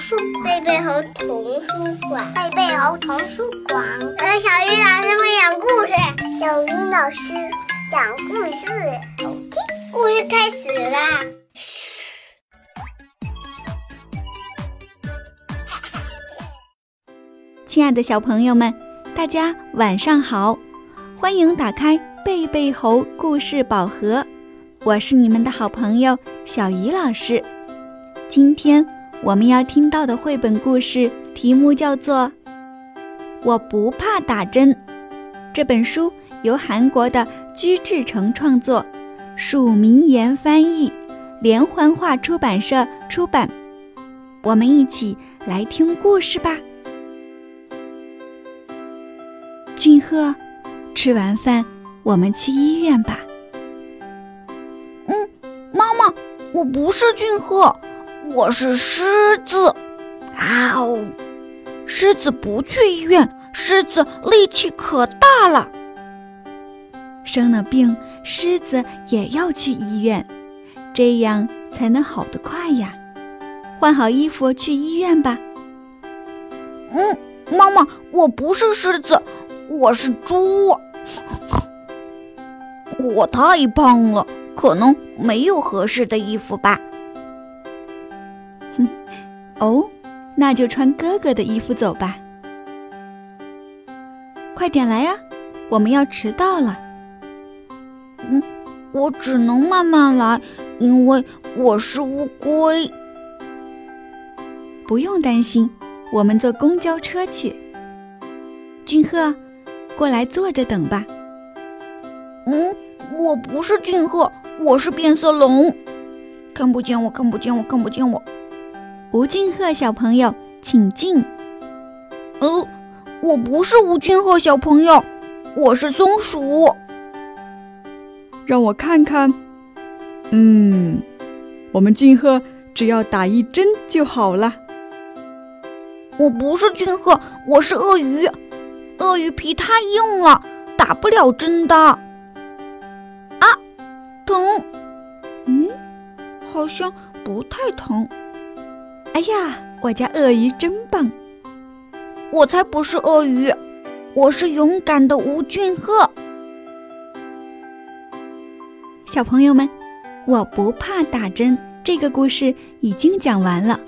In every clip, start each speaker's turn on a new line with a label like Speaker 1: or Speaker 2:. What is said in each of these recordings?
Speaker 1: 书
Speaker 2: 贝贝猴童书馆，
Speaker 1: 贝贝猴童书馆。
Speaker 2: 呃，小鱼老师会讲故事，
Speaker 1: 小鱼老师讲故事，好听。
Speaker 2: 故事开始啦！
Speaker 3: 亲爱的小朋友们，大家晚上好，欢迎打开贝贝猴故事宝盒，我是你们的好朋友小鱼老师。今天我们要听到的绘本故事题目叫做《我不怕打针》。这本书由韩国的居志成创作，署名言翻译，连环画出版社出版。我们一起来听故事吧。俊赫，吃完饭我们去医院吧。
Speaker 4: 嗯，妈妈，我不是俊赫，我是狮子。啊哦，狮子不去医院，狮子力气可大了。
Speaker 3: 生了病，狮子也要去医院，这样才能好得快呀。换好衣服去医院吧。
Speaker 4: 嗯，妈妈，我不是狮子。我是猪，我太胖了，可能没有合适的衣服吧。
Speaker 3: 哼，哦，那就穿哥哥的衣服走吧。快点来呀，我们要迟到了。
Speaker 4: 嗯，我只能慢慢来，因为我是乌龟。
Speaker 3: 不用担心，我们坐公交车去。俊赫。过来坐着等吧。
Speaker 4: 嗯，我不是俊赫，我是变色龙，看不见我，看不见我，看不见我。
Speaker 3: 吴俊赫小朋友，请进。
Speaker 4: 呃，我不是吴俊赫小朋友，我是松鼠。
Speaker 5: 让我看看。嗯，我们俊赫只要打一针就好了。
Speaker 4: 我不是俊赫，我是鳄鱼。鳄鱼皮太硬了，打不了针的。啊，疼！嗯，好像不太疼。
Speaker 3: 哎呀，我家鳄鱼真棒！
Speaker 4: 我才不是鳄鱼，我是勇敢的吴俊赫。
Speaker 3: 小朋友们，我不怕打针。这个故事已经讲完了。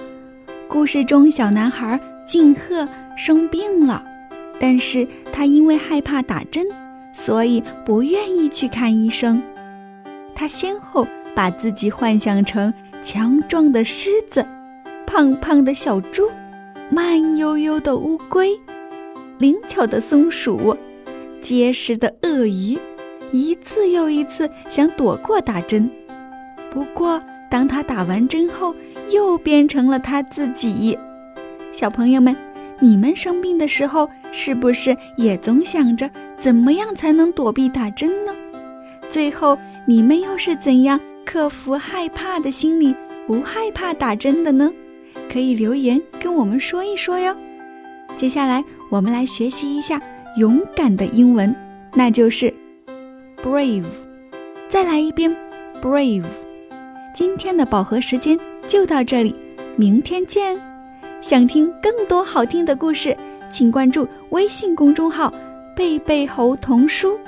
Speaker 3: 故事中，小男孩俊赫生病了。但是他因为害怕打针，所以不愿意去看医生。他先后把自己幻想成强壮的狮子、胖胖的小猪、慢悠悠的乌龟、灵巧的松鼠、结实的鳄鱼，一次又一次想躲过打针。不过，当他打完针后，又变成了他自己。小朋友们。你们生病的时候，是不是也总想着怎么样才能躲避打针呢？最后，你们又是怎样克服害怕的心理，不害怕打针的呢？可以留言跟我们说一说哟。接下来，我们来学习一下勇敢的英文，那就是 brave。再来一遍 brave。今天的饱和时间就到这里，明天见。想听更多好听的故事，请关注微信公众号“贝贝猴童书”。